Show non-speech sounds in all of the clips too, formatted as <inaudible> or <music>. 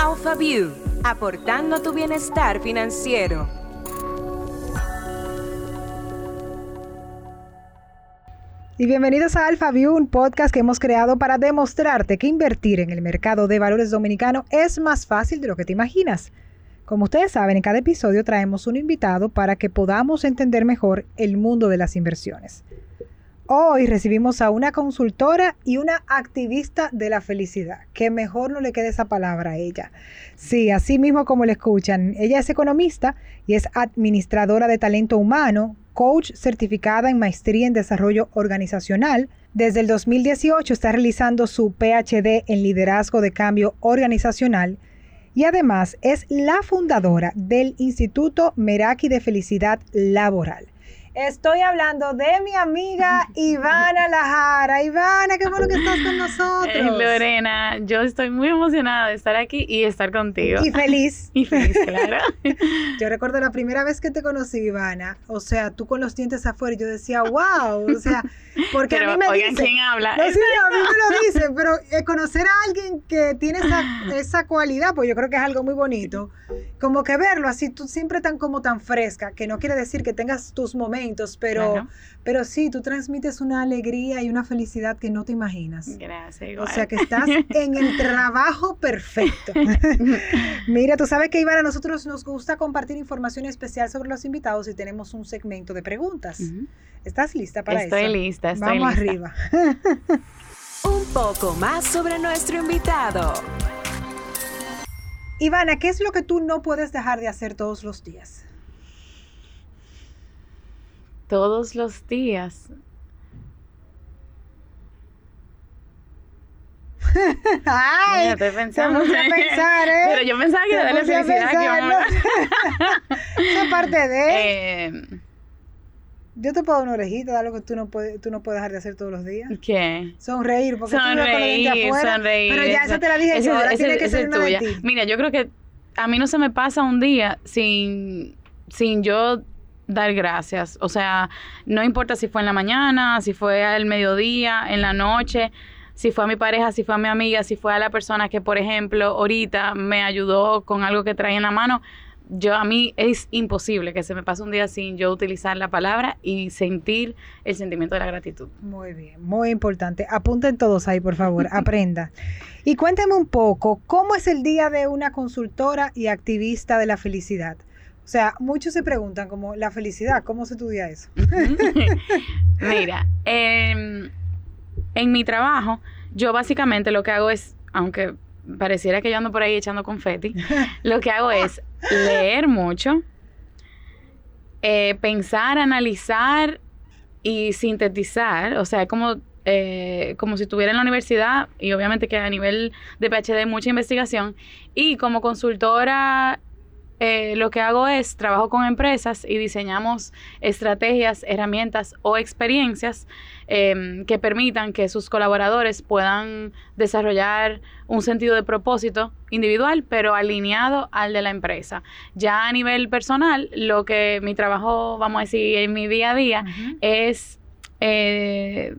AlphaView, aportando tu bienestar financiero. Y bienvenidos a AlphaView, un podcast que hemos creado para demostrarte que invertir en el mercado de valores dominicano es más fácil de lo que te imaginas. Como ustedes saben, en cada episodio traemos un invitado para que podamos entender mejor el mundo de las inversiones. Hoy recibimos a una consultora y una activista de la felicidad. Que mejor no le quede esa palabra a ella. Sí, así mismo como le escuchan. Ella es economista y es administradora de talento humano, coach certificada en maestría en desarrollo organizacional. Desde el 2018 está realizando su PhD en liderazgo de cambio organizacional y además es la fundadora del Instituto Meraki de Felicidad Laboral. Estoy hablando de mi amiga <laughs> Ivana Lajara. Ivana, qué bueno que estás con nosotros. Eh, Lorena, yo estoy muy emocionada de estar aquí y estar contigo. Y feliz. <laughs> Y feliz, claro. <laughs> yo recuerdo la primera vez que te conocí, Ivana. O sea, tú con los dientes afuera y yo decía, wow. O sea, porque a mí me oigan, ¿quién habla? No, sí, a mí me lo dicen, pero eh, conocer a alguien que tiene esa, esa cualidad, pues yo creo que es algo muy bonito. Como que verlo así, tú siempre tan como tan fresca, que no quiere decir que tengas tus momentos, pero, pero sí, tú transmites una alegría y una felicidad que no te imaginas. Gracias. Igual. O sea que estás <laughs> en el trabajo perfecto. <laughs> Mira, tú sabes que Ivana, a nosotros nos gusta compartir información especial sobre los invitados y tenemos un segmento de preguntas. ¿Estás lista para estoy eso? Lista, estoy Vamos lista. arriba. <laughs> Un poco más sobre nuestro invitado. Ivana, ¿qué es lo que tú no puedes dejar de hacer todos los días? Todos los días. <laughs> Ay, Mira, estoy pensando. Se a pensar, <laughs> ¿eh? Pero yo pensaba que era de la felicidad que pensar, vamos <laughs> a hablar. ¿no? Eso es parte de... Eh, Yo te puedo dar una orejita de algo que tú no puedes, tú no puedes dejar de hacer todos los días. ¿Qué? Sonreír, porque tú ibas con dientes Sonreír, afuera. sonreír. Pero ya eso te la dije Ese- yo, ahora ese- tiene que ser tuya. Mira, yo creo que a mí no se me pasa un día sin, sin yo dar gracias. O sea, no importa si fue en la mañana, si fue al mediodía, en la noche, si fue a mi pareja, si fue a mi amiga, si fue a la persona que, por ejemplo, ahorita me ayudó con algo que traía en la mano. Yo a mí es imposible que se me pase un día sin yo utilizar la palabra y sentir el sentimiento de la gratitud. Muy bien, muy importante. Apunten todos ahí, por favor, <laughs> aprenda. Y cuéntame un poco, ¿cómo es el día de una consultora y activista de la felicidad? O sea, muchos se preguntan como, la felicidad, ¿cómo se estudia eso? <laughs> Mira, em, en mi trabajo, yo básicamente lo que hago es, aunque pareciera que yo ando por ahí echando confeti, lo que hago es leer mucho, eh, pensar, analizar y sintetizar, o sea, como, eh, como si estuviera en la universidad y obviamente que a nivel de PhD mucha investigación y como consultora eh, lo que hago es trabajo con empresas y diseñamos estrategias, herramientas o experiencias eh, que permitan que sus colaboradores puedan desarrollar un sentido de propósito individual, pero alineado al de la empresa. Ya a nivel personal, lo que mi trabajo, vamos a decir, en mi día a día, es eh,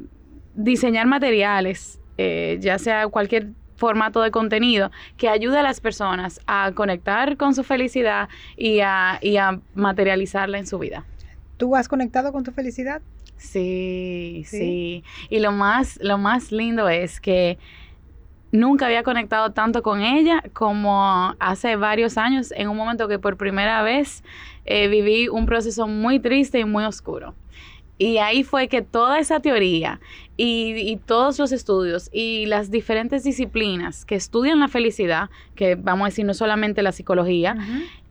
diseñar materiales, eh, ya sea cualquier formato de contenido que ayude a las personas a conectar con su felicidad y a, y a materializarla en su vida. ¿Tú has conectado con tu felicidad? Sí, ¿Sí? sí, Y lo más, lo más lindo es que nunca había conectado tanto con ella como hace varios años, en un momento que por primera vez eh, viví un proceso muy triste y muy oscuro. Y ahí fue que toda esa teoría y, y todos los estudios y las diferentes disciplinas que estudian la felicidad, que vamos a decir no solamente la psicología,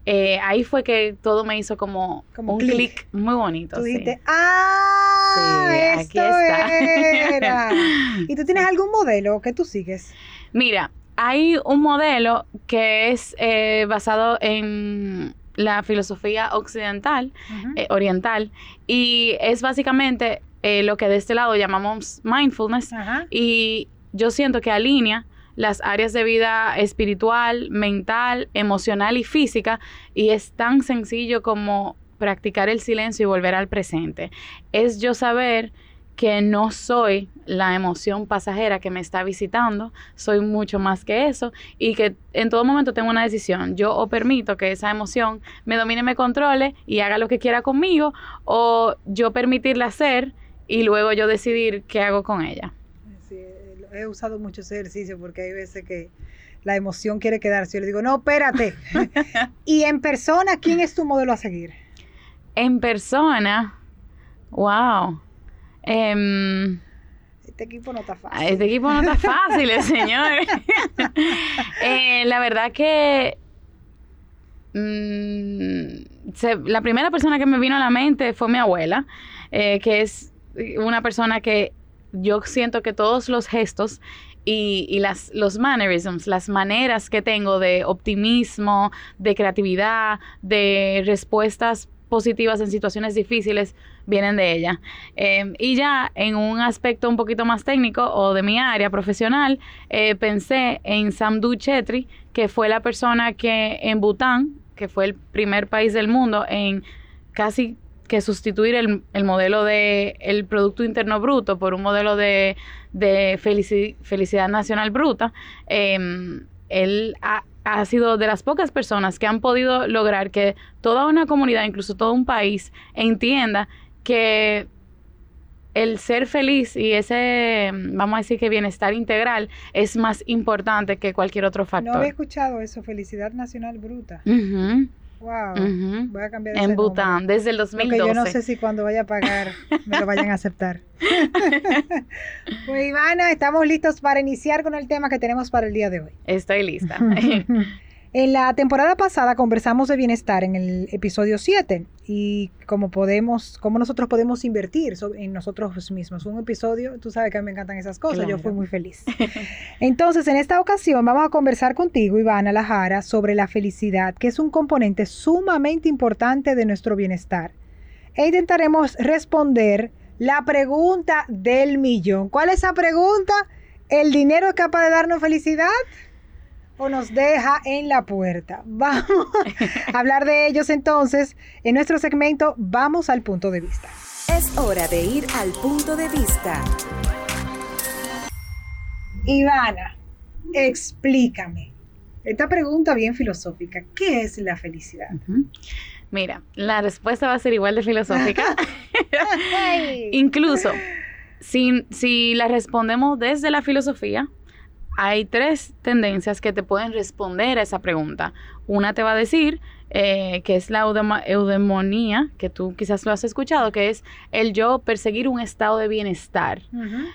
eh, ahí fue que todo me hizo como, Como un clic. muy bonito. Tú sí. dijiste, ¡ah! Sí, aquí esto está. era. <laughs> ¿Y tú tienes algún modelo que tú sigues? Mira, hay un modelo que es eh, basado en la filosofía occidental, eh, oriental, y es básicamente eh, lo que de este lado llamamos mindfulness, y yo siento que alinea las áreas de vida espiritual, mental, emocional y física, y es tan sencillo como practicar el silencio y volver al presente. Es yo saber que no soy la emoción pasajera que me está visitando, soy mucho más que eso y que en todo momento tengo una decisión. Yo o permito que esa emoción me domine, me controle y haga lo que quiera conmigo o yo permitirla hacer y luego yo decidir qué hago con ella. Sí, he usado mucho ese ejercicio porque hay veces que la emoción quiere quedarse. Yo le digo, no, espérate. <laughs> y en persona, ¿quién es tu modelo a seguir? En persona, wow. Em, este equipo no está fácil. Este equipo no está <laughs> fácil, señor. <laughs> Eh, la verdad que mm, la primera persona que me vino a la mente fue mi abuela, eh, que es una persona que yo siento que todos los gestos y, y, las, los mannerisms, las maneras que tengo de optimismo, de creatividad, de respuestas positivas en situaciones difíciles vienen de ella. Em, y ya en un aspecto un poquito más técnico o de mi área profesional, eh, pensé en Samdu Chetri, que fue la persona que en Bután, que fue el primer país del mundo en casi que sustituir el, el modelo de el Producto Interno Bruto por un modelo de, de felicidad nacional bruta, eh, él ha, ha sido de las pocas personas que han podido lograr que toda una comunidad, incluso todo un país, entienda que el ser feliz y ese, vamos a decir que bienestar integral es más importante que cualquier otro factor. No había escuchado eso, felicidad nacional bruta. Wow. Voy a cambiar En Bután, desde el 2012. Porque yo no sé si cuando vaya a pagar me lo vayan a aceptar. <laughs> pues Ivana, estamos listos para iniciar con el tema que tenemos para el día de hoy. Estoy lista. <laughs> En la temporada pasada conversamos de bienestar en el episodio 7 y cómo podemos, cómo nosotros podemos invertir en nosotros mismos. Un episodio, tú sabes que a mí me encantan esas cosas, yo fui muy feliz. <laughs> Entonces, en esta ocasión vamos a conversar contigo, Ivana Lajara, sobre la felicidad, que es un componente sumamente importante de nuestro bienestar. E intentaremos responder la pregunta del millón. ¿Cuál es esa pregunta? ¿El dinero es capaz de darnos felicidad? O nos deja en la puerta. <laughs> Vamos a hablar de ellos entonces en nuestro segmento Vamos al punto de vista. Es hora de ir al punto de vista. Ivana, explícame. Esta pregunta bien filosófica, ¿qué es la felicidad? Mira, la respuesta va a ser igual de filosófica. <laughs> Incluso, si, si la respondemos desde la filosofía, hay tres tendencias que te pueden responder a esa pregunta. Una te va a decir eh, que es la eudemonía, que tú quizás lo has escuchado, que es el yo perseguir un estado de bienestar.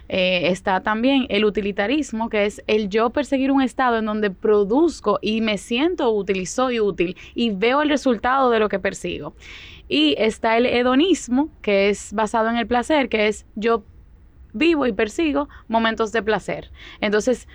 Eh, está también el utilitarismo, que es el yo perseguir un estado en donde produzco y me siento útil y soy útil y veo el resultado de lo que persigo. Y está el hedonismo, que es basado en el placer, que es yo vivo y persigo momentos de placer. Entonces,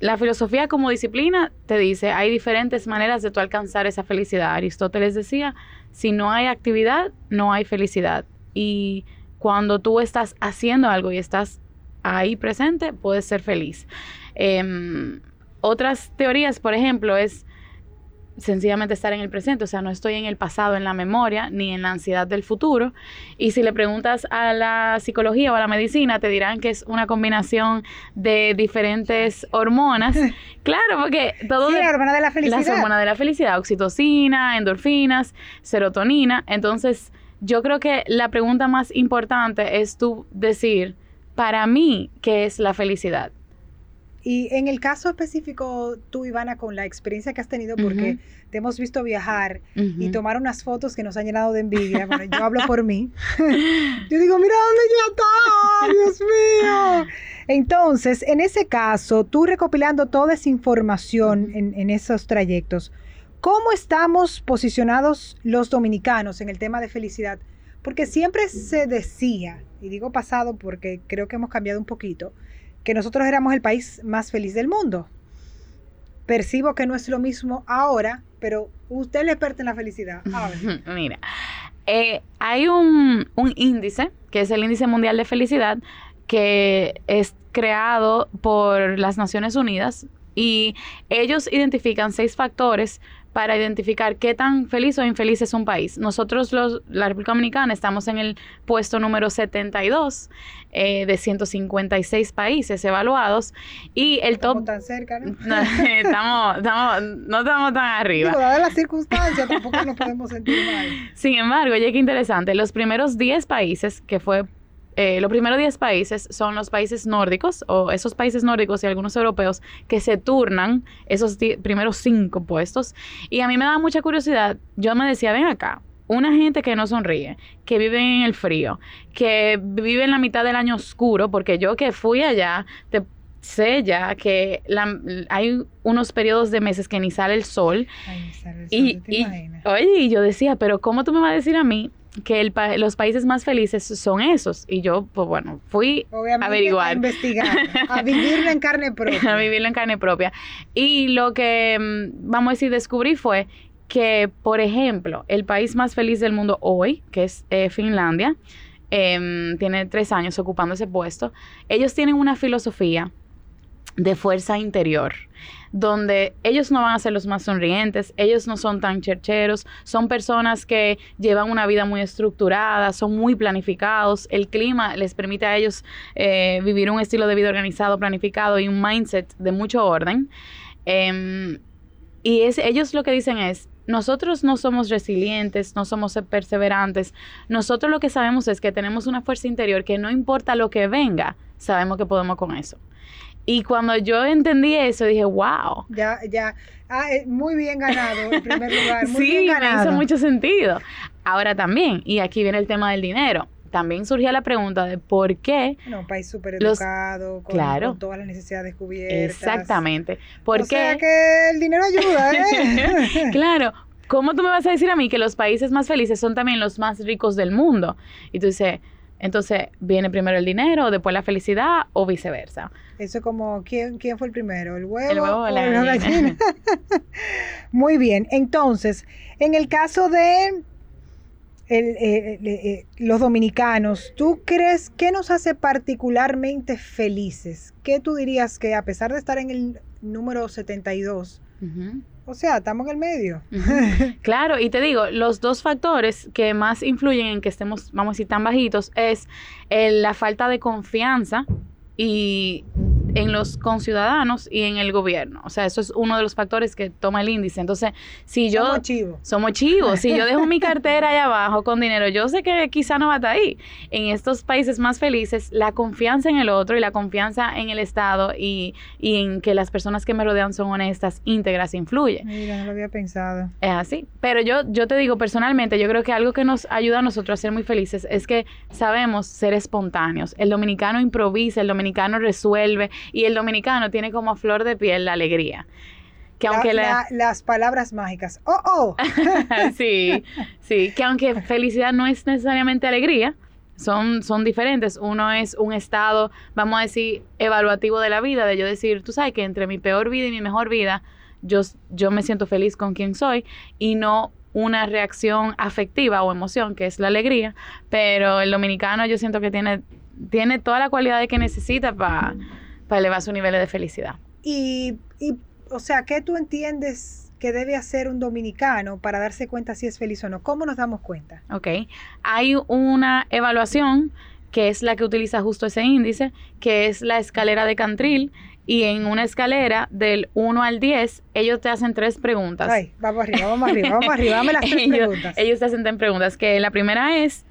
la filosofía como disciplina te dice, hay diferentes maneras de tú alcanzar esa felicidad. Aristóteles decía, si no hay actividad, no hay felicidad. Y cuando tú estás haciendo algo y estás ahí presente, puedes ser feliz. Em, otras teorías, por ejemplo, es sencillamente estar en el presente, o sea, no estoy en el pasado, en la memoria, ni en la ansiedad del futuro. Y si le preguntas a la psicología o a la medicina, te dirán que es una combinación de diferentes hormonas. <laughs> claro, porque todo... Sí, la hormona de la felicidad. Las hormonas de la felicidad, oxitocina, endorfinas, serotonina. Entonces, yo creo que la pregunta más importante es tú decir, para mí, ¿qué es la felicidad? Y en el caso específico, tú, Ivana, con la experiencia que has tenido, porque te hemos visto viajar y tomar unas fotos que nos han llenado de envidia. Bueno, yo hablo por mí. <laughs> yo digo, mira dónde ya está, Dios mío. Entonces, en ese caso, tú recopilando toda esa información en, en esos trayectos, ¿cómo estamos posicionados los dominicanos en el tema de felicidad? Porque siempre se decía, y digo pasado porque creo que hemos cambiado un poquito, que nosotros éramos el país más feliz del mundo. Percibo que no es lo mismo ahora, pero usted le experta en la felicidad. <laughs> Mira, eh, hay un, un índice, que es el índice mundial de felicidad, que es creado por las Naciones Unidas y ellos identifican seis factores para identificar qué tan feliz o infeliz es un país. Nosotros, los, la República Dominicana, estamos en el puesto número 72 eh, de 156 países evaluados y el Estamos top... tan cerca, ¿no? <laughs> No, estamos, estamos, no estamos tan arriba. Digo, las circunstancias, tampoco nos podemos sentir mal. Sin embargo, oye, qué interesante. Los primeros 10 países, que fue. Eh, los primeros 10 países son los países nórdicos, o esos países nórdicos y algunos europeos, que se turnan esos primeros 5 puestos. Y a mí me da mucha curiosidad. Yo me decía, ven acá. Una gente que no sonríe, que vive en el frío, que vive en la mitad del año oscuro, porque yo que fui allá, te sé ya que la- hay unos periodos de meses que ni sale el sol Ay, sale el y, sol, ¿te y- imaginas? oye, y yo decía, pero ¿cómo tú me vas a decir a mí que el pa- los países más felices son esos? Y yo, pues bueno, fui Obviamente, averiguar. a investigar, a <laughs> vivirlo en carne <laughs> propia. a vivirlo en carne propia. Y lo que, mm, vamos a decir, descubrí fue que, por ejemplo, el país más feliz del mundo hoy, que es eh, Finlandia, em, tiene tres años ocupando ese puesto, ellos tienen una filosofía de fuerza interior, donde ellos no van a ser los más sonrientes, ellos no son tan chercheros, son personas que llevan una vida muy estructurada, son muy planificados, el clima les permite a ellos eh, vivir un estilo de vida organizado, planificado y un mindset de mucho orden. Em, y es, ellos lo que dicen es, nosotros no somos resilientes, no somos perseverantes, nosotros lo que sabemos es que tenemos una fuerza interior que no importa lo que venga, sabemos que podemos con eso. Y cuando yo entendí eso, dije, wow. Ya, ya. Ah, eh, muy bien ganado en primer lugar. Muy sí, bien me ganado. hizo mucho sentido. Ahora también, y aquí viene el tema del dinero, también surgía la pregunta de por qué, Bueno, un país súper educado, con, Claro. con todas las necesidades cubiertas. exactamente, por o qué... sea que el dinero ayuda, ¿eh? <laughs> claro, ¿cómo tú me vas a decir a mí que los países más felices son también los más ricos del mundo? Y tú dices, entonces, ¿viene primero el dinero, después la felicidad o viceversa? Eso como, ¿quién, ¿quién fue el primero? ¿El huevo, El huevo o la la gallina? <laughs> Muy bien. Entonces, en el caso de el, eh, eh, eh, los dominicanos, ¿tú crees que nos hace particularmente felices? ¿Qué tú dirías que a pesar de estar en el número 72, Ujú. O sea, estamos en el medio? <laughs> Claro, y te digo, los dos factores que más influyen en que estemos, vamos a decir, tan bajitos es el- la falta de confianza y en los conciudadanos y en el gobierno. O sea, eso es uno de los factores que toma el índice. Entonces, si yo... Somos chivos. Somos chivos. Si yo dejo mi <laughs> cartera allá abajo con dinero, yo sé que quizá no va a estar ahí. En estos países más felices, la confianza en el otro y la confianza en el Estado y, y en que las personas que me rodean son honestas, íntegras, influye. Mira, no lo había pensado. Es así. Pero yo, yo te digo personalmente, yo creo que algo que nos ayuda a nosotros a ser muy felices es que sabemos ser espontáneos. El dominicano improvisa, el dominicano resuelve y el dominicano tiene como a flor de piel la alegría. Que aunque La- la, la- las palabras mágicas. ¡Oh, oh! <laughs> sí, sí, que aunque felicidad no es necesariamente alegría, son, son diferentes. Uno es un estado, vamos a decir, evaluativo de la vida, de yo decir, tú sabes que entre mi peor vida y mi mejor vida, yo, yo me siento feliz con quien soy y no una reacción afectiva o emoción, que es la alegría, pero el dominicano yo siento que tiene, tiene toda la cualidad que necesita para elevar su nivel de felicidad. Y, y, o sea, ¿qué tú entiendes que debe hacer un dominicano para darse cuenta si es feliz o no? ¿Cómo nos damos cuenta? ¿ok? Hay una evaluación que es la que utiliza justo ese índice, que es la escalera de Cantril, y en una escalera del 1 al 10, ellos te hacen tres preguntas. Ay, vamos arriba, vamos arriba, vamos arriba. Dame las tres <laughs> ellos, preguntas. ellos te hacen tres preguntas, que la primera es,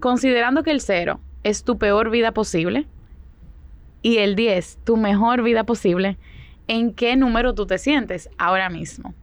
considerando que el 0 es tu peor vida posible, y el 10, tu mejor vida posible, ¿en qué número tú te sientes ahora mismo?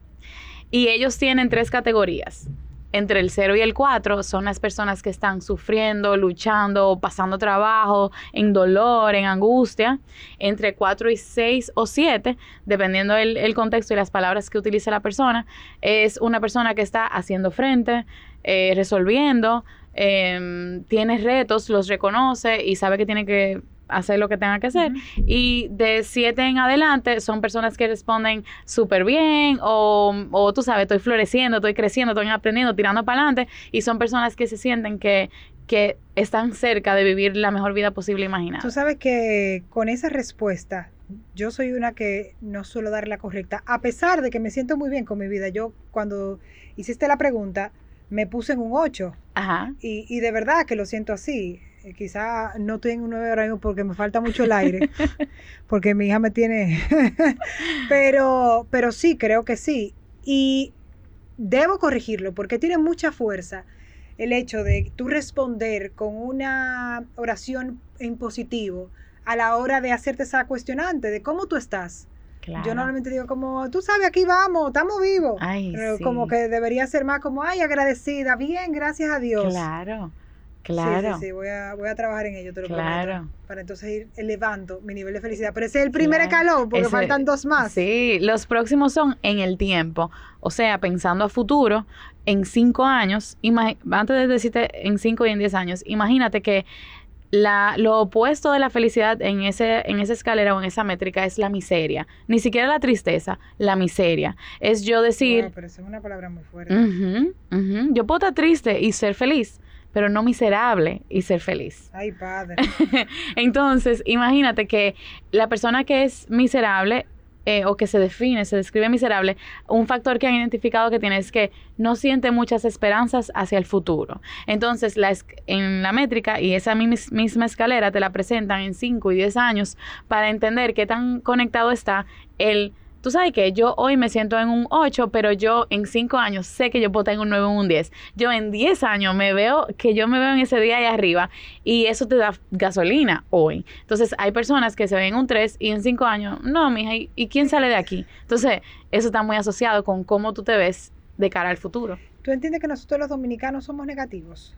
Y ellos tienen tres categorías. Entre el 0 y el 4 son las personas que están sufriendo, luchando, pasando trabajo, en dolor, en angustia. Entre 4 y 6 o 7, dependiendo el, el contexto y las palabras que utilice la persona, es una persona que está haciendo frente, eh, resolviendo, em, tiene retos, los reconoce y sabe que tiene que hacer lo que tenga que hacer. Y de 7 en adelante son personas que responden súper bien o, o tú sabes, estoy floreciendo, estoy creciendo, estoy aprendiendo, tirando para adelante. Y son personas que se sienten que, que están cerca de vivir la mejor vida posible imaginada. Tú sabes que con esa respuesta yo soy una que no suelo dar la correcta, a pesar de que me siento muy bien con mi vida. Yo cuando hiciste la pregunta me puse en un 8 Ajá. y, y de verdad que lo siento así. Eh, quizá no estoy en un 9 ahora mismo porque me falta mucho el aire, <laughs> porque mi hija me tiene... <laughs> pero, pero sí, creo que sí. Y debo corregirlo porque tiene mucha fuerza el hecho de tú responder con una oración en positivo a la hora de hacerte esa cuestionante de cómo tú estás. Claro. Yo normalmente digo como, tú sabes, aquí vamos, estamos vivos. Ay, Pero sí. como que debería ser más como, ay, agradecida, bien, gracias a Dios. Claro, claro. Sí, sí, voy a, voy a trabajar en ello, te lo prometo. Claro. Para entonces ir elevando mi nivel de felicidad. Pero ese es el primer Claro. escalón, porque Ese- faltan dos más. Sí, los próximos son en el tiempo. O sea, pensando a futuro, en cinco años, antes de decirte en cinco y en diez años, imagínate que la, lo opuesto de la felicidad en, ese, en esa escalera o en esa métrica es la miseria. Ni siquiera la tristeza, la miseria. Es yo decir, Wow, pero eso es una palabra muy fuerte. "Ujú, ujú, yo puedo estar triste y ser feliz, pero no miserable y ser feliz. Ay, padre. <laughs> Entonces, imagínate que la persona que es miserable eh, o que se define, se describe miserable, un factor que han identificado que tiene es que no siente muchas esperanzas hacia el futuro. Entonces, la es- en la métrica y esa mis- misma escalera te la presentan en 5 y 10 años para entender qué tan conectado está el... Tú sabes que yo hoy me siento en un 8, pero yo en 5 años sé que yo puedo estar en un 9 o un 10. Yo en 10 años me veo que yo me veo en ese día ahí arriba y eso te da gasolina hoy. Entonces hay personas que se ven en un 3 y en 5 años, no, mija, ¿y, y quién sale de aquí? Entonces eso está muy asociado con cómo tú te ves de cara al futuro. ¿Tú entiendes que nosotros los dominicanos somos negativos?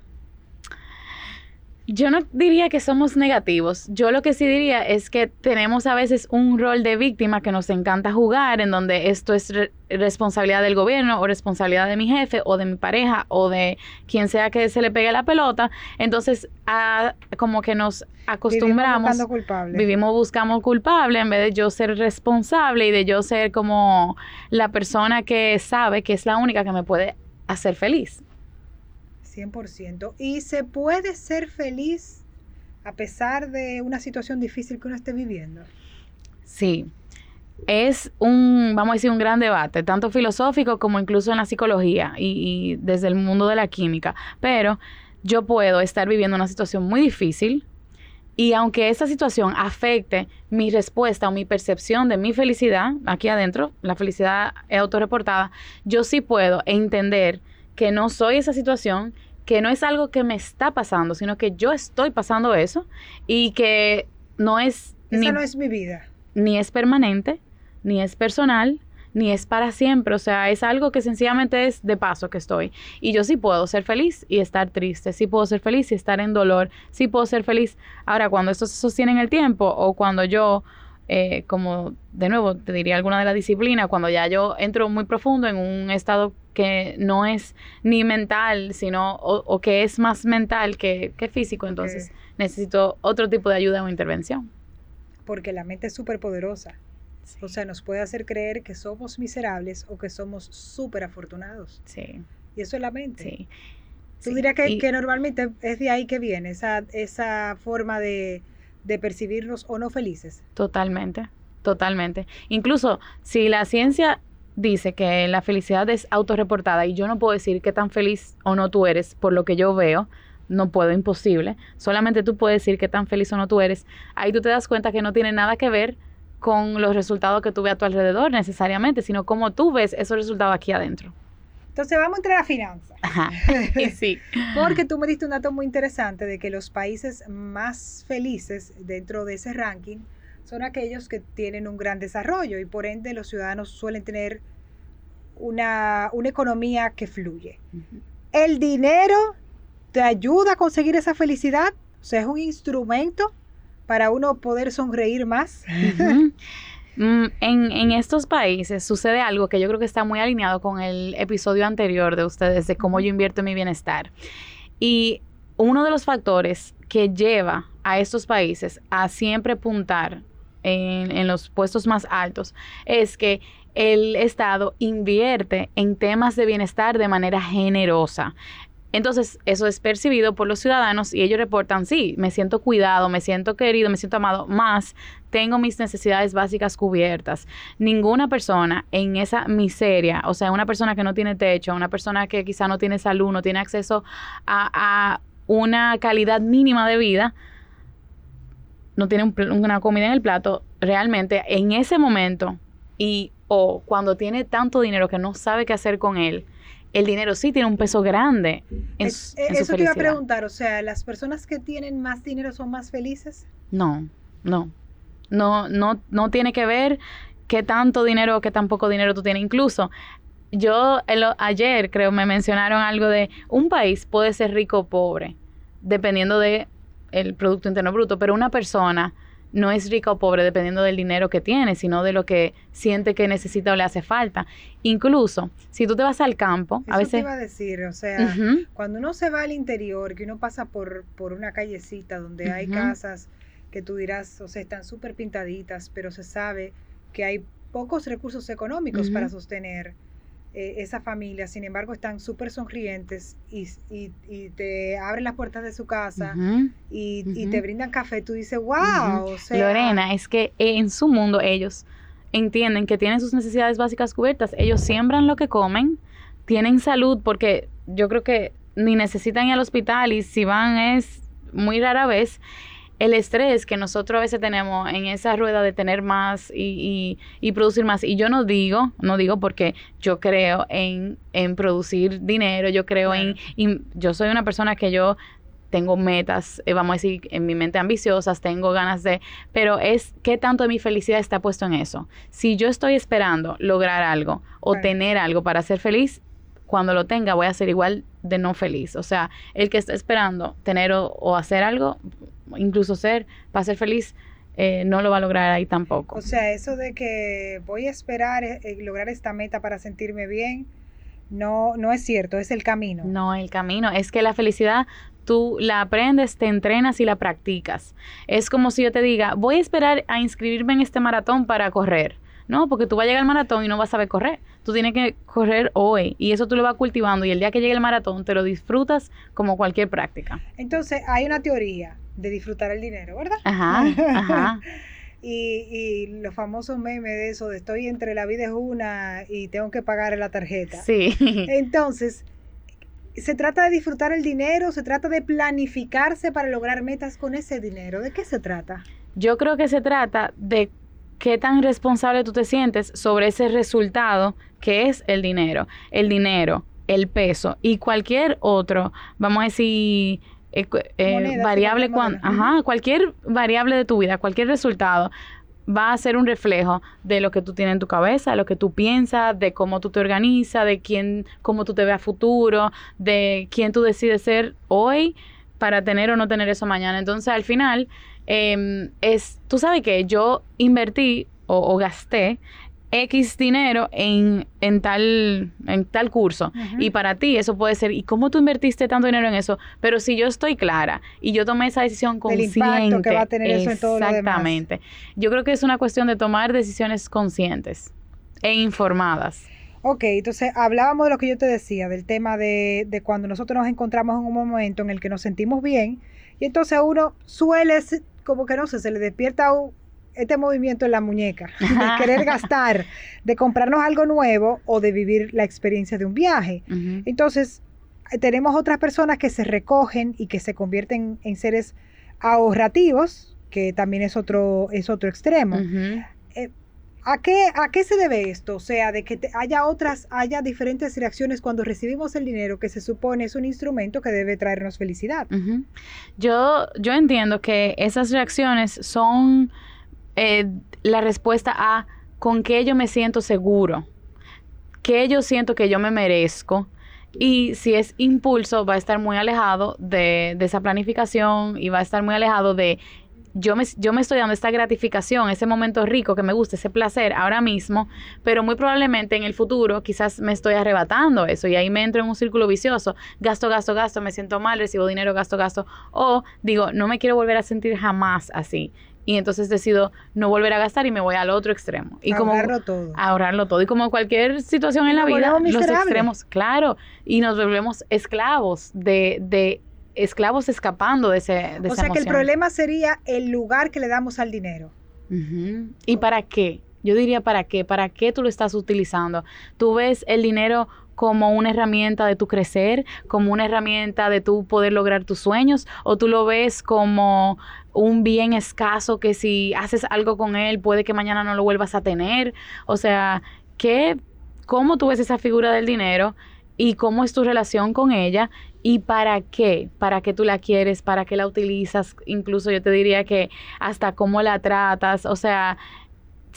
Yo no diría que somos negativos. Yo lo que sí diría es que tenemos a veces un rol de víctima que nos encanta jugar, en donde esto es re- responsabilidad del gobierno o responsabilidad de mi jefe o de mi pareja o de quien sea que se le pegue la pelota. Entonces, a- como que nos acostumbramos. Vivimos buscando culpables. Vivimos, buscamos culpable en vez de yo ser responsable y de yo ser como la persona que sabe que es la única que me puede hacer feliz. 100%. Y se puede ser feliz a pesar de una situación difícil que uno esté viviendo. Sí. Es un, vamos a decir, un gran debate, tanto filosófico como incluso en la psicología y, y desde el mundo de la química. Pero yo puedo estar viviendo una situación muy difícil y aunque esa situación afecte mi respuesta o mi percepción de mi felicidad aquí adentro, la felicidad es autorreportada, yo sí puedo entender que no soy esa situación, que no es algo que me está pasando, sino que yo estoy pasando eso y que no es Esa ni, no es mi vida. ni es permanente, ni es personal, ni es para siempre. O sea, es algo que sencillamente es de paso que estoy. Y yo sí puedo ser feliz y estar triste, sí puedo ser feliz y estar en dolor, sí puedo ser feliz. Ahora, cuando esto se sostiene en el tiempo o cuando yo, eh, como de nuevo te diría alguna de las disciplinas, cuando ya yo entro muy profundo en un estado que no es ni mental, sino o, o que es más mental que, que físico, entonces necesito otro tipo de ayuda o intervención. Porque la mente es súper poderosa. O sea, nos puede hacer creer que somos miserables o que somos súper afortunados. Sí, Y eso es la mente. sí. Tú Sí, dirías que, y- que normalmente es de ahí que viene esa, esa forma de, de percibirnos o no felices. Totalmente, totalmente. Incluso si la ciencia dice que la felicidad es autorreportada y yo no puedo decir qué tan feliz o no tú eres por lo que yo veo, no puedo, imposible. Solamente tú puedes decir qué tan feliz o no tú eres. Ahí tú te das cuenta que no tiene nada que ver con los resultados que tú ves a tu alrededor necesariamente, sino cómo tú ves esos resultados aquí adentro. Entonces vamos a entrar a finanzas. Ajá. <laughs> <laughs> Sí. Porque tú me diste un dato muy interesante de que los países más felices dentro de ese ranking son aquellos que tienen un gran desarrollo y por ende los ciudadanos suelen tener una, una economía que fluye. El dinero te ayuda a conseguir esa felicidad, o sea, es un instrumento para uno poder sonreír más. Mm, en, en estos países sucede algo que yo creo que está muy alineado con el episodio anterior de ustedes, de cómo yo invierto en mi bienestar. Y uno de los factores que lleva a estos países a siempre puntar en, los puestos más altos es que el Estado invierte en temas de bienestar de manera generosa. Entonces, eso es percibido por los ciudadanos y ellos reportan, sí, me siento cuidado, me siento querido, me siento amado, más tengo mis necesidades básicas cubiertas. Ninguna persona en esa miseria, o sea, una persona que no tiene techo, una persona que quizá no tiene salud, no tiene acceso a una calidad mínima de vida, no tiene una comida en el plato, realmente en ese momento y o cuando tiene tanto dinero que no sabe qué hacer con él, el dinero sí tiene un peso grande en, es, Eso te iba a preguntar, o sea, ¿las personas que tienen más dinero son más felices? No, no. No, no, no tiene que ver qué tanto dinero o qué tan poco dinero tú tienes. Incluso yo ayer creo me mencionaron algo de un país puede ser rico o pobre, dependiendo de el Producto Interno Bruto, pero una persona no es rica o pobre dependiendo del dinero que tiene, sino de lo que siente que necesita o le hace falta. Incluso, si tú te vas al campo, a veces... te iba a decir, o sea, cuando uno se va al interior, que uno pasa por, por una callecita donde hay casas que tú dirás, o sea, están súper pintaditas, pero se sabe que hay pocos recursos económicos para sostener eh, esa familia, sin embargo, están súper sonrientes y, y, te abren las puertas de su casa y, te brindan café, tú dices, wow. o sea, Lorena, es que en su mundo ellos entienden que tienen sus necesidades básicas cubiertas, ellos siembran lo que comen, tienen salud, porque yo creo que ni necesitan ir al hospital y si van es muy rara vez el estrés que nosotros a veces tenemos en esa rueda de tener más y, y, producir más. Y yo no digo, no digo porque yo creo en, en producir dinero, yo creo en, yo soy una persona que yo tengo metas, eh, vamos a decir, en mi mente ambiciosas, tengo ganas de, pero es qué tanto de mi felicidad está puesto en eso. Si yo estoy esperando lograr algo o tener algo para ser feliz, cuando lo tenga voy a ser igual de no feliz. O sea, el que está esperando tener o hacer algo, incluso ser, para ser feliz, eh, no lo va a lograr ahí tampoco. O sea, eso de que voy a esperar eh, eh, lograr esta meta para sentirme bien, no, no es cierto, es el camino. No, el camino, es que la felicidad tú la aprendes, te entrenas y la practicas. Es como si yo te diga, voy a esperar a inscribirme en este maratón para correr. No, porque tú vas a llegar al maratón y no vas a saber correr. Tú tienes que correr hoy y eso tú lo vas cultivando y el día que llegue el maratón te lo disfrutas como cualquier práctica. Entonces, hay una teoría de disfrutar el dinero, ¿verdad? Ajá, ajá. <laughs> y, y los famosos memes de eso, de estoy entre la vida es una y tengo que pagar la tarjeta. Sí. <laughs> Entonces, ¿se trata de disfrutar el dinero? ¿Se trata de planificarse para lograr metas con ese dinero? ¿De qué se trata? Yo creo que se trata de qué tan responsable tú te sientes sobre ese resultado que es el dinero. El dinero, el peso y cualquier otro, vamos a decir, eh, eh, variable cuando, ajá, cualquier variable de tu vida, cualquier resultado va a ser un reflejo de lo que tú tienes en tu cabeza, de lo que tú piensas, de cómo tú te organizas, de quién, cómo tú te ves a futuro, de quién tú decides ser hoy para tener o no tener eso mañana. Entonces, al final, em, es, tú sabes que yo invertí o gasté X dinero en, en, tal, en tal curso. Y para ti eso puede ser, ¿y cómo tú invertiste tanto dinero en eso? Pero si yo estoy clara y yo tomé esa decisión consciente. El impacto que va a tener eso en todo Exactamente. Yo creo que es una cuestión de tomar decisiones conscientes e informadas. Ok, entonces hablábamos de lo que yo te decía, del tema de, de cuando nosotros nos encontramos en un momento en el que nos sentimos bien y entonces a uno suele, como que no sé, se le despierta un, este movimiento en la muñeca, <laughs> de querer gastar, de comprarnos algo nuevo o de vivir la experiencia de un viaje. Entonces, tenemos otras personas que se recogen y que se convierten en seres ahorrativos, que también es otro, es otro extremo. Eh, ¿A qué, ¿A qué se debe esto? O sea, de que haya otras, haya diferentes reacciones cuando recibimos el dinero que se supone es un instrumento que debe traernos felicidad. yo, yo entiendo que esas reacciones son eh, la respuesta a con qué yo me siento seguro, qué yo siento que yo me merezco. Y si es impulso, va a estar muy alejado de, esa planificación y va a estar muy alejado de yo me, yo me estoy dando esta gratificación, ese momento rico que me gusta, ese placer ahora mismo, pero muy probablemente en el futuro quizás me estoy arrebatando eso y ahí me entro en un círculo vicioso, gasto, gasto, gasto, me siento mal, recibo dinero, gasto, gasto, o digo, no me quiero volver a sentir jamás así y entonces decido no volver a gastar y me voy al otro extremo. Y ahorrarlo todo. Ahorrarlo todo. Y como cualquier situación en la vida, los extremos, claro, y nos volvemos esclavos de, de esclavos escapando de ese de O sea que el problema sería el lugar que le damos al dinero. ¿Y para qué? Yo diría para qué, para qué tú lo estás utilizando. Tú ves el dinero como una herramienta de tu crecer, como una herramienta de tu poder lograr tus sueños, o tú lo ves como un bien escaso que si haces algo con él puede que mañana no lo vuelvas a tener. O sea, ¿qué, ¿cómo tú ves esa figura del dinero y cómo es tu relación con ella y para qué, para qué tú la quieres, para qué la utilizas, incluso yo te diría que hasta cómo la tratas, o sea,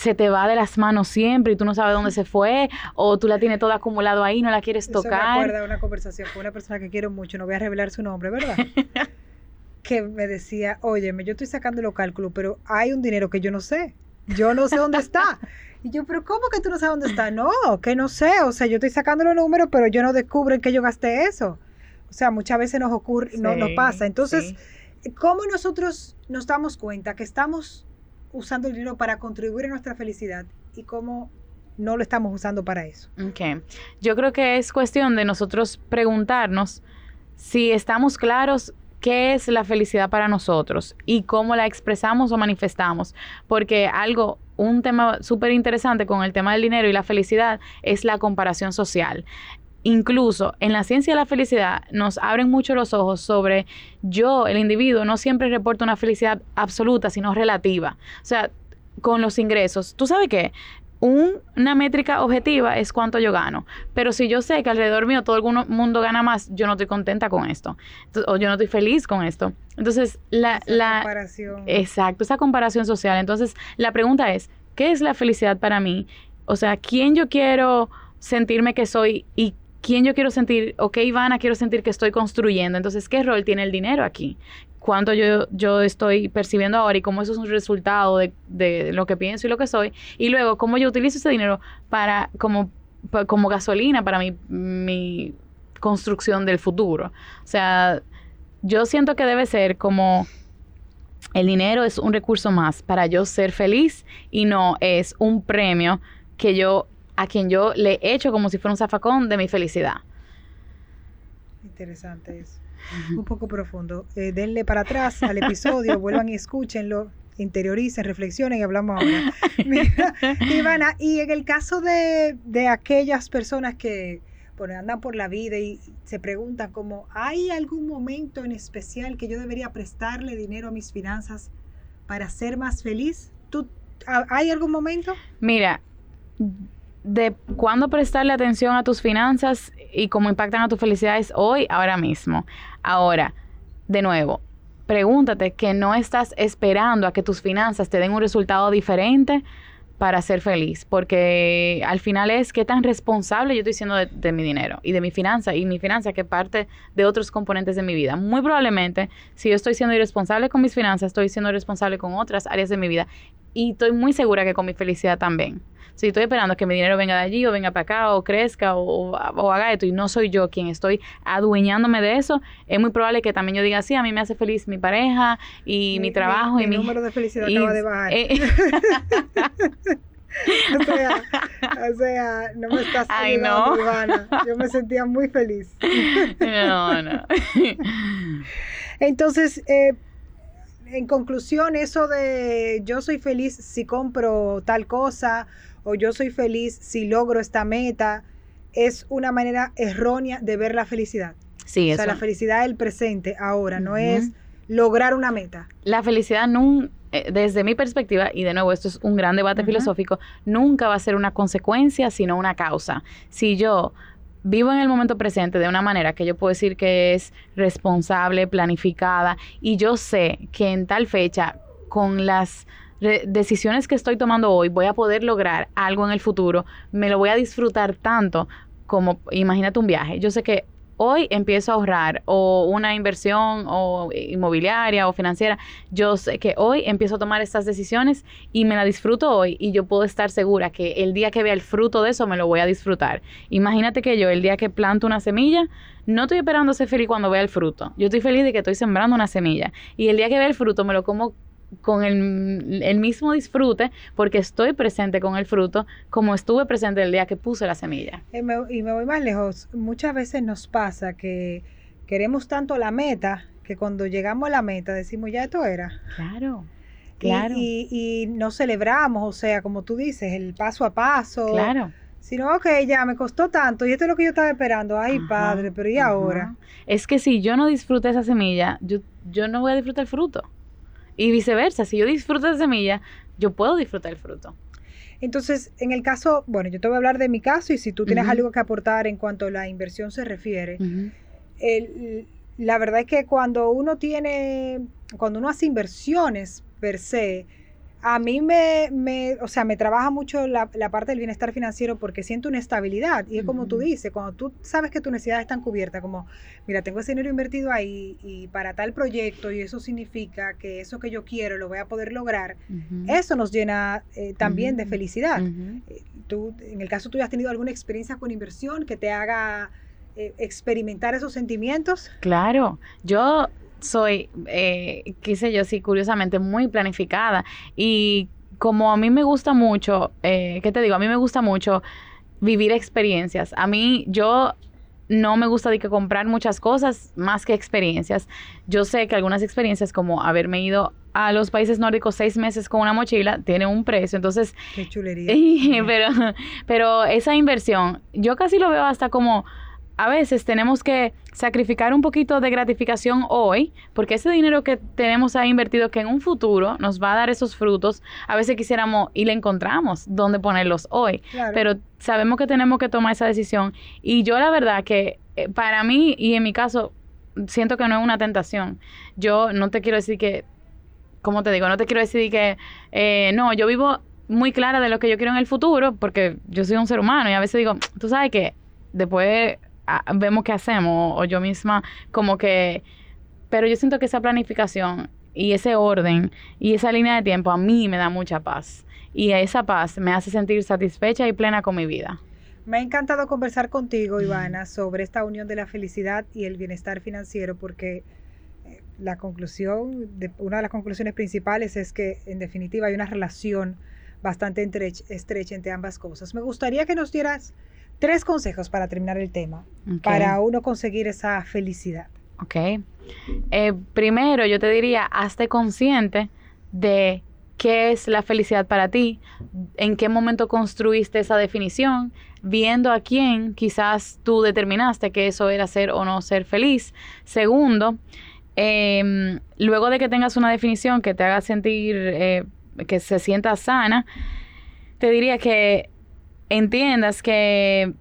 se te va de las manos siempre y tú no sabes dónde se fue, o tú la tienes toda acumulado ahí, no la quieres tocar. me acuerda de una conversación con una persona que quiero mucho, no voy a revelar su nombre, ¿verdad? <laughs> que me decía, óyeme, yo estoy sacando los cálculos, pero hay un dinero que yo no sé. Yo no sé dónde está. Y yo, pero ¿cómo que tú no sabes dónde está? No, que no sé. O sea, yo estoy sacando los números, pero yo no descubro en qué yo gasté eso. O sea, muchas veces nos ocurre, no, nos pasa. Entonces, ¿cómo nosotros nos damos cuenta que estamos usando el dinero para contribuir a nuestra felicidad y cómo no lo estamos usando para eso. Ok. Yo creo que es cuestión de nosotros preguntarnos si estamos claros qué es la felicidad para nosotros y cómo la expresamos o manifestamos. Porque algo, un tema súper interesante con el tema del dinero y la felicidad es la comparación social incluso en la ciencia de la felicidad nos abren mucho los ojos sobre yo, el individuo, no siempre reporta una felicidad absoluta, sino relativa. O sea, con los ingresos. ¿Tú sabes qué? una métrica objetiva es cuánto yo gano. Pero si yo sé que alrededor mío todo el mundo gana más, yo no estoy contenta con esto. o yo no estoy feliz con esto. Entonces, la... Esa la comparación. Exacto, esa comparación social. Entonces, la pregunta es, ¿qué es la felicidad para mí? O sea, ¿quién yo quiero sentirme que soy y quién yo quiero sentir, o qué Ivana quiero sentir que estoy construyendo. Entonces, ¿qué rol tiene el dinero aquí? ¿Cuánto yo, yo estoy percibiendo ahora y cómo eso es un resultado de, lo que pienso y lo que soy? Y luego, ¿cómo yo utilizo ese dinero para, como, como gasolina para mi, mi construcción del futuro? O sea, yo siento que debe ser como el dinero es un recurso más para yo ser feliz y no es un premio que yo a quien yo le echo como si fuera un zafacón de mi felicidad. Interesante eso. Un poco profundo. Eh, denle para atrás al episodio, <laughs> vuelvan y escúchenlo, interioricen, reflexionen y hablamos ahora. <laughs> Mira, Ivana, y en el caso de, de aquellas personas que bueno, andan por la vida y se preguntan como, ¿hay algún momento en especial que yo debería prestarle dinero a mis finanzas para ser más feliz? ¿Tú, ¿Hay algún momento? Mira, de cuándo prestarle atención a tus finanzas y cómo impactan a tu felicidad es hoy, ahora mismo. Ahora, de nuevo, pregúntate que no estás esperando a que tus finanzas te den un resultado diferente para ser feliz, porque al final es qué tan responsable yo estoy siendo de, mi dinero y de mi finanza, y mi finanza que parte de otros componentes de mi vida. Muy probablemente, si yo estoy siendo irresponsable con mis finanzas, estoy siendo irresponsable con otras áreas de mi vida, y estoy muy segura que con mi felicidad también. Si estoy esperando que mi dinero venga de allí o venga para acá o crezca o, haga esto y no soy yo quien estoy adueñándome de eso, es muy probable que también yo diga, sí, a mí me hace feliz mi pareja y mi, trabajo y mi... número de felicidad acaba de bajar. Eh, <laughs> <laughs> o, sea, o sea, no me estás ayudando, Ivana. Yo me sentía muy feliz. no, no. <laughs> Entonces, eh, en conclusión, eso de yo soy feliz si compro tal cosa o yo soy feliz si logro esta meta, es una manera errónea de ver la felicidad. Sí, o sea, la felicidad del presente ahora, no es lograr una meta. La felicidad eh, desde mi perspectiva, y de nuevo esto es un gran debate filosófico, nunca va a ser una consecuencia, sino una causa. Si yo vivo en el momento presente de una manera que yo puedo decir que es responsable, planificada, y yo sé que en tal fecha, con las decisiones que estoy tomando hoy, voy a poder lograr algo en el futuro, me lo voy a disfrutar tanto como, imagínate un viaje. Yo sé que hoy empiezo a ahorrar o una inversión o inmobiliaria o financiera, yo sé que hoy empiezo a tomar estas decisiones y me la disfruto hoy y yo puedo estar segura que el día que vea el fruto de eso me lo voy a disfrutar. Imagínate que yo el día que planto una semilla, no estoy esperando ser feliz cuando vea el fruto. Yo estoy feliz de que estoy sembrando una semilla y el día que vea el fruto me lo como con el, el, mismo disfrute porque estoy presente con el fruto como estuve presente el día que puse la semilla. Y me, y me voy más lejos. Muchas veces nos pasa que queremos tanto la meta que cuando llegamos a la meta decimos, ya esto era. Claro. Claro. Y, y, no celebramos, o sea, como tú dices, el paso a paso. Claro. Sino, ok, ya me costó tanto y esto es lo que yo estaba esperando. Ay, padre, pero ¿y ahora? Es que si yo no disfruto esa semilla, yo, yo no voy a disfrutar el fruto. Y viceversa, si yo disfruto esa semilla, yo puedo disfrutar el fruto. Entonces, en el caso, bueno, yo te voy a hablar de mi caso y si tú tienes algo que aportar en cuanto a la inversión se refiere, el, la verdad es que cuando uno tiene, cuando uno hace inversiones per se, a mí me, me, o sea, me trabaja mucho la, la, parte del bienestar financiero porque siento una estabilidad. Y es como tú dices, cuando tú sabes que tus necesidades están cubiertas, como, mira, tengo ese dinero invertido ahí y para tal proyecto y eso significa que eso que yo quiero lo voy a poder lograr, eso nos llena eh, también de felicidad. Eh, tú, en el caso tú has tenido alguna experiencia con inversión que te haga eh, experimentar esos sentimientos? Claro, yo soy, eh, qué sé yo, sí, curiosamente muy planificada y como a mí me gusta mucho, eh, ¿qué te digo? A mí me gusta mucho vivir experiencias. A mí, yo no me gusta de que comprar muchas cosas más que experiencias. Yo sé que algunas experiencias, como haberme ido a los países nórdicos seis meses con una mochila, tiene un precio. Entonces, qué chulería. <laughs> pero, pero esa inversión, yo casi lo veo hasta como a veces tenemos que sacrificar un poquito de gratificación hoy, porque ese dinero que tenemos ahí invertido, que en un futuro nos va a dar esos frutos, a veces quisiéramos y le encontramos dónde ponerlos hoy. Pero sabemos que tenemos que tomar esa decisión. Y yo la verdad que eh, para mí y en mi caso, siento que no es una tentación. Yo no te quiero decir que, como te digo, no te quiero decir que, eh, no, yo vivo muy clara de lo que yo quiero en el futuro, porque yo soy un ser humano y a veces digo, tú sabes que después vemos qué hacemos, o yo misma como que... Pero yo siento que esa planificación y ese orden y esa línea de tiempo a mí me da mucha paz. Y esa paz me hace sentir satisfecha y plena con mi vida. Me ha encantado conversar contigo, Ivana, sobre esta unión de la felicidad y el bienestar financiero, porque eh, la conclusión, de, una de las conclusiones principales es que en definitiva hay una relación bastante estrecha entre ambas cosas. Me gustaría que nos dieras Tres consejos para terminar el tema, para uno conseguir esa felicidad. Ok. Eh, primero, yo te diría, hazte consciente de qué es la felicidad para ti, en qué momento construiste esa definición, viendo a quién quizás tú determinaste que eso era ser o no ser feliz. Segundo, em, luego de que tengas una definición que te haga sentir, eh, que se sienta sana, te diría que entiendas que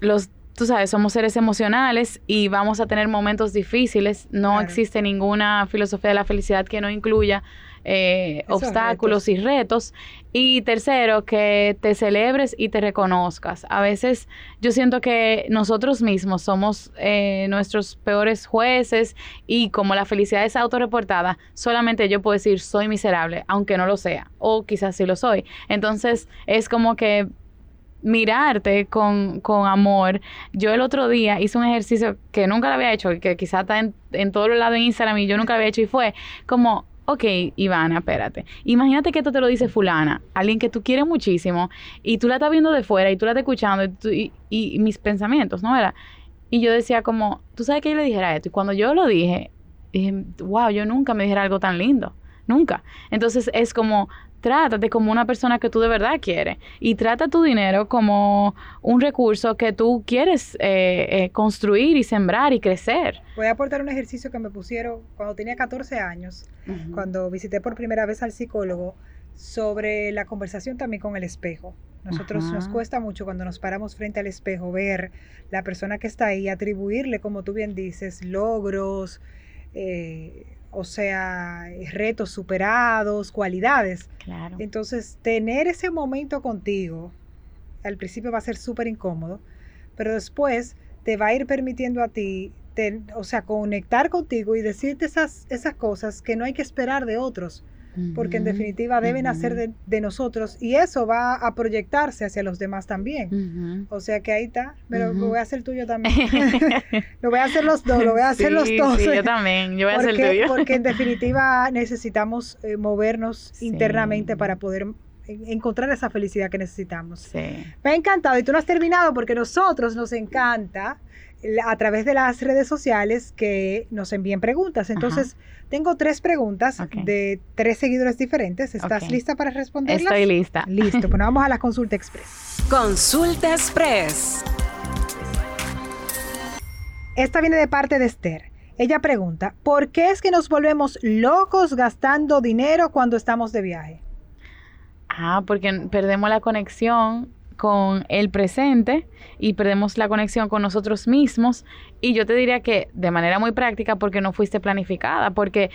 los tú sabes, somos seres emocionales y vamos a tener momentos difíciles. No existe ninguna filosofía de la felicidad que no incluya eh, obstáculos y retos. Y tercero, que te celebres y te reconozcas. A veces yo siento que nosotros mismos somos eh, nuestros peores jueces y como la felicidad es autorreportada, solamente yo puedo decir soy miserable, aunque no lo sea, o quizás sí lo soy. Entonces es como que mirarte con, con, amor. Yo el otro día hice un ejercicio que nunca lo había hecho, que quizás está en, en todos los lados de Instagram y yo nunca lo había hecho, y fue como, ok, Ivana, espérate. Imagínate que esto te lo dice fulana, alguien que tú quieres muchísimo, y tú la estás viendo de fuera y tú la estás escuchando, y, y, mis pensamientos, ¿no? ¿Verdad? Y yo decía como, tú sabes que yo le dijera esto, y cuando yo lo dije, dije, wow, yo nunca me dijera algo tan lindo. Nunca. Entonces es como Trátate como una persona que tú de verdad quieres y trata tu dinero como un recurso que tú quieres eh, eh, construir y sembrar y crecer. Voy a aportar un ejercicio que me pusieron cuando tenía 14 años, cuando visité por primera vez al psicólogo, sobre la conversación también con el espejo. Nosotros nos cuesta mucho cuando nos paramos frente al espejo ver la persona que está ahí, atribuirle, como tú bien dices, logros, eh, o sea, retos superados, cualidades. Claro. Entonces, tener ese momento contigo, al principio va a ser súper incómodo, pero después te va a ir permitiendo a ti, o sea, conectar contigo y decirte esas, esas cosas que no hay que esperar de otros. Porque en definitiva deben hacer de, de nosotros y eso va a proyectarse hacia los demás también. O sea que ahí está, pero lo voy a hacer tuyo también. <laughs> <laughs> lo voy a hacer los dos, lo voy a hacer los dos. Sí, yo también. Yo voy a hacer el porque, tuyo. porque en <laughs> definitiva necesitamos eh, movernos Sí. internamente para poder en- encontrar esa felicidad que necesitamos. Sí. Me ha encantado y tú no has terminado porque nosotros nos encanta a través de las redes sociales que nos envíen preguntas. Entonces, tengo tres preguntas de tres seguidores diferentes. ¿Estás lista para responderlas? Estoy lista. Listo, pues <laughs> vamos a la consulta express. Consulta Express. Esta viene de parte de Esther. Ella pregunta, ¿por qué es que nos volvemos locos gastando dinero cuando estamos de viaje? Ah, porque perdemos la conexión con el presente y perdemos la conexión con nosotros mismos. Y yo te diría que de manera muy práctica porque no fuiste planificada, porque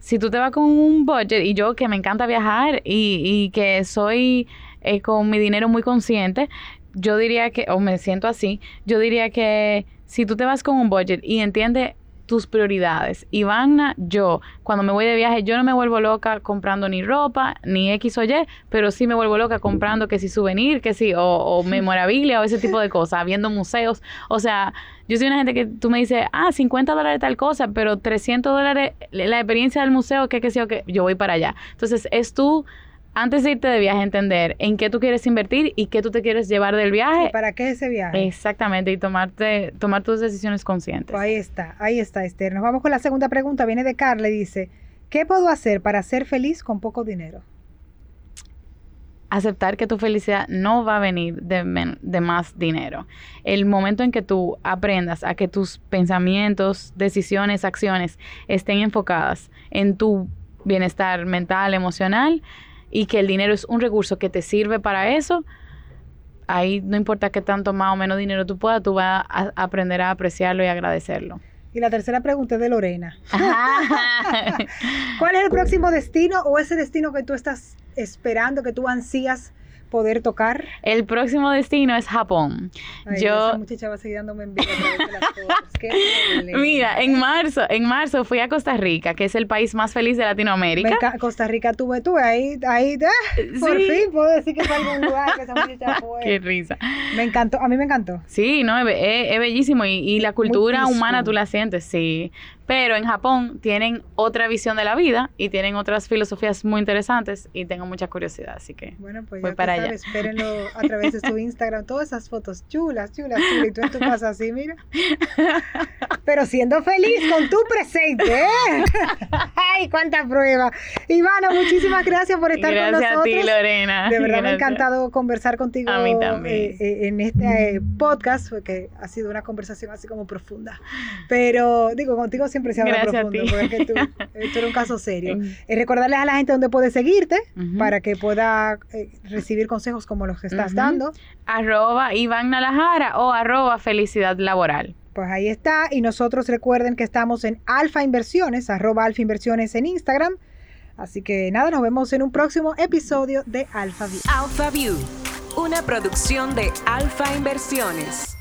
si tú te vas con un budget y yo que me encanta viajar y, y que soy eh, con mi dinero muy consciente, yo diría que, o me siento así, yo diría que si tú te vas con un budget y entiendes tus prioridades. Ivana, yo, cuando me voy de viaje, yo no me vuelvo loca comprando ni ropa, ni X o Y, pero sí me vuelvo loca comprando que si souvenir, que si, o, o <laughs> memorabilia o ese tipo de cosas, viendo museos. O sea, yo soy una gente que tú me dices, ah, 50 dólares tal cosa, pero 300 dólares la experiencia del museo, que qué sé yo, que yo voy para allá. Entonces, es tú, antes de irte de viaje, entender en qué tú quieres invertir y qué tú te quieres llevar del viaje. ¿Y ¿Para qué ese viaje? Exactamente, y tomarte, tomar tus decisiones conscientes. Pues ahí está, ahí está Esther. Nos vamos con la segunda pregunta. Viene de Carla y dice, ¿qué puedo hacer para ser feliz con poco dinero? aceptar que tu felicidad no va a venir de, men- de más dinero. El momento en que tú aprendas a que tus pensamientos, decisiones, acciones estén enfocadas en tu bienestar mental, emocional y que el dinero es un recurso que te sirve para eso, ahí no importa qué tanto más o menos dinero tú puedas, tú vas a aprender a apreciarlo y agradecerlo. Y la tercera pregunta es de Lorena. <laughs> ¿Cuál es el próximo destino o ese destino que tú estás esperando, que tú ansías poder tocar? El próximo destino es Japón. Ay, Yo- Esa muchacha va a seguir dándome envidia. Mira, en marzo, en marzo fui a Costa Rica, que es el país más feliz de Latinoamérica. Costa Rica tuve, tuve ahí, ahí, ah, por Sí. fin puedo decir que fue algún lugar que esa <laughs> muchacha fue. Qué risa. Me encantó, a mí me encantó. Sí, no, es, es- es bellísimo y, y la cultura humana tú la sientes, sí. Pero en Japón tienen otra visión de la vida y tienen otras filosofías muy interesantes y tengo mucha curiosidad, así que Bueno, pues Voy ya para allá. espérenlo a través de su <laughs> Instagram, todas esas fotos chulas, chulas, chulas, y tú en tu casa así, mira. Pero siendo feliz con tu presente, ¿eh? <laughs> ¡Ay, cuánta prueba! Ivana, muchísimas gracias por estar con gracias a nosotros. ti, Lorena. De verdad me ha Gracias. encantado conversar contigo A mí también. eh, eh, en este eh, podcast, porque ha sido una conversación así como profunda. Pero digo, contigo siempre se habla Gracias a profundo, ti. porque tú, eh, tú eres un caso serio. Eh, recordarles a la gente dónde puede seguirte para que pueda eh, recibir consejos como los que estás dando. Arroba Iván Nalajara o arroba Felicidad Laboral. Pues ahí está. Y nosotros recuerden que estamos en Alfa Inversiones, arroba Alfa Inversiones en Instagram. Así que nada, nos vemos en un próximo episodio de Alfa View. Alpha View, una producción de Alfa Inversiones.